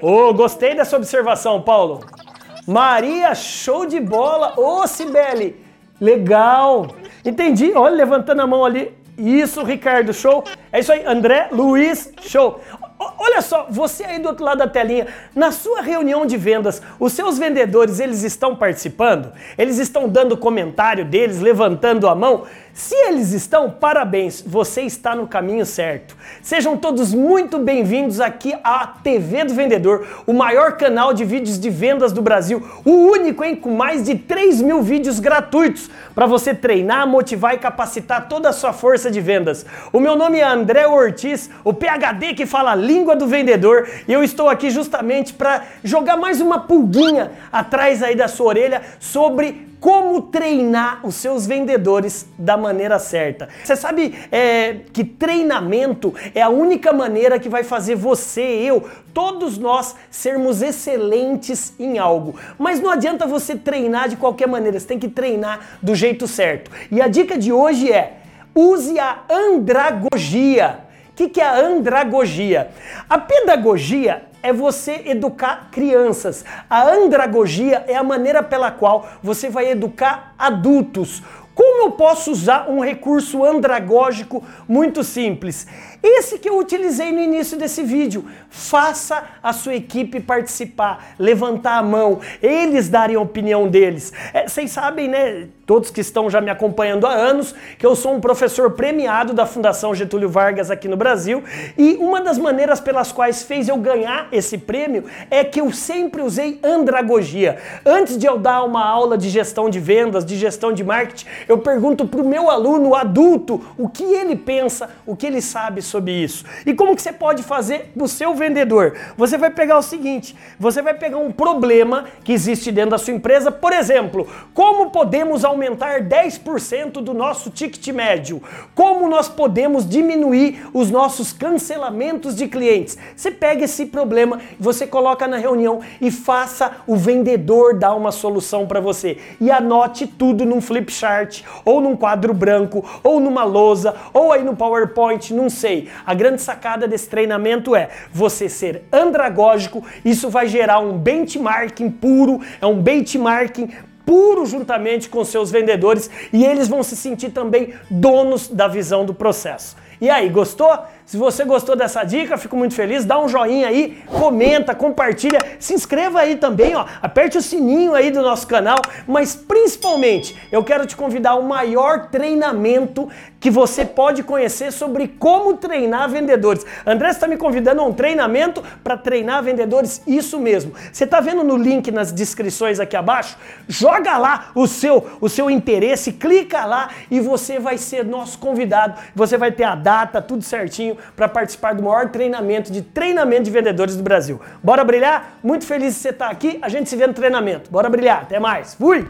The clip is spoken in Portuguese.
Ô, gostei dessa observação, Paulo. Maria, show de bola. Ô, Cibele, legal. Entendi. Olha, levantando a mão ali. Isso, Ricardo, show. É isso aí, André, Luiz, show. Olha só, você aí do outro lado da telinha, na sua reunião de vendas, os seus vendedores, eles estão participando? Eles estão dando comentário deles, levantando a mão? Se eles estão, parabéns, você está no caminho certo. Sejam todos muito bem-vindos aqui à TV do Vendedor, o maior canal de vídeos de vendas do Brasil, o único, hein, com mais de 3 mil vídeos gratuitos para você treinar, motivar e capacitar toda a sua força de vendas. O meu nome é André Ortiz, o PhD que fala a língua do vendedor, e eu estou aqui justamente para jogar mais uma pulguinha atrás aí da sua orelha sobre como treinar os seus vendedores da maneira certa. Você sabe é, que treinamento é a única maneira que vai fazer você, eu, todos nós sermos excelentes em algo. Mas não adianta você treinar de qualquer maneira, você tem que treinar do jeito certo. E a dica de hoje é: use a andragogia. O que, que é a andragogia? A pedagogia é você educar crianças. A andragogia é a maneira pela qual você vai educar adultos. Como eu posso usar um recurso andragógico muito simples? Esse que eu utilizei no início desse vídeo. Faça a sua equipe participar, levantar a mão, eles darem a opinião deles. É, vocês sabem, né? Todos que estão já me acompanhando há anos, que eu sou um professor premiado da Fundação Getúlio Vargas aqui no Brasil, e uma das maneiras pelas quais fez eu ganhar esse prêmio é que eu sempre usei andragogia. Antes de eu dar uma aula de gestão de vendas, de gestão de marketing, eu pergunto para o meu aluno adulto o que ele pensa, o que ele sabe sobre isso. E como que você pode fazer o seu vendedor? Você vai pegar o seguinte, você vai pegar um problema que existe dentro da sua empresa, por exemplo, como podemos aumentar 10% do nosso ticket médio? Como nós podemos diminuir os nossos cancelamentos de clientes? Você pega esse problema, você coloca na reunião e faça o vendedor dar uma solução para você. E anote tudo num flip chart, ou num quadro branco, ou numa lousa, ou aí no PowerPoint, não sei. A grande sacada desse treinamento é você ser andragógico, isso vai gerar um benchmarking puro, é um benchmarking puro juntamente com seus vendedores e eles vão se sentir também donos da visão do processo. E aí, gostou? Se você gostou dessa dica, fico muito feliz. Dá um joinha aí, comenta, compartilha, se inscreva aí também, ó. Aperte o sininho aí do nosso canal, mas principalmente eu quero te convidar ao maior treinamento que você pode conhecer sobre como treinar vendedores. André está me convidando a um treinamento para treinar vendedores, isso mesmo. Você está vendo no link nas descrições aqui abaixo? Joga lá o seu o seu interesse, clica lá e você vai ser nosso convidado. Você vai ter a data, tudo certinho para participar do maior treinamento de treinamento de vendedores do Brasil. Bora brilhar? Muito feliz de você estar aqui. A gente se vê no treinamento. Bora brilhar. Até mais. Fui!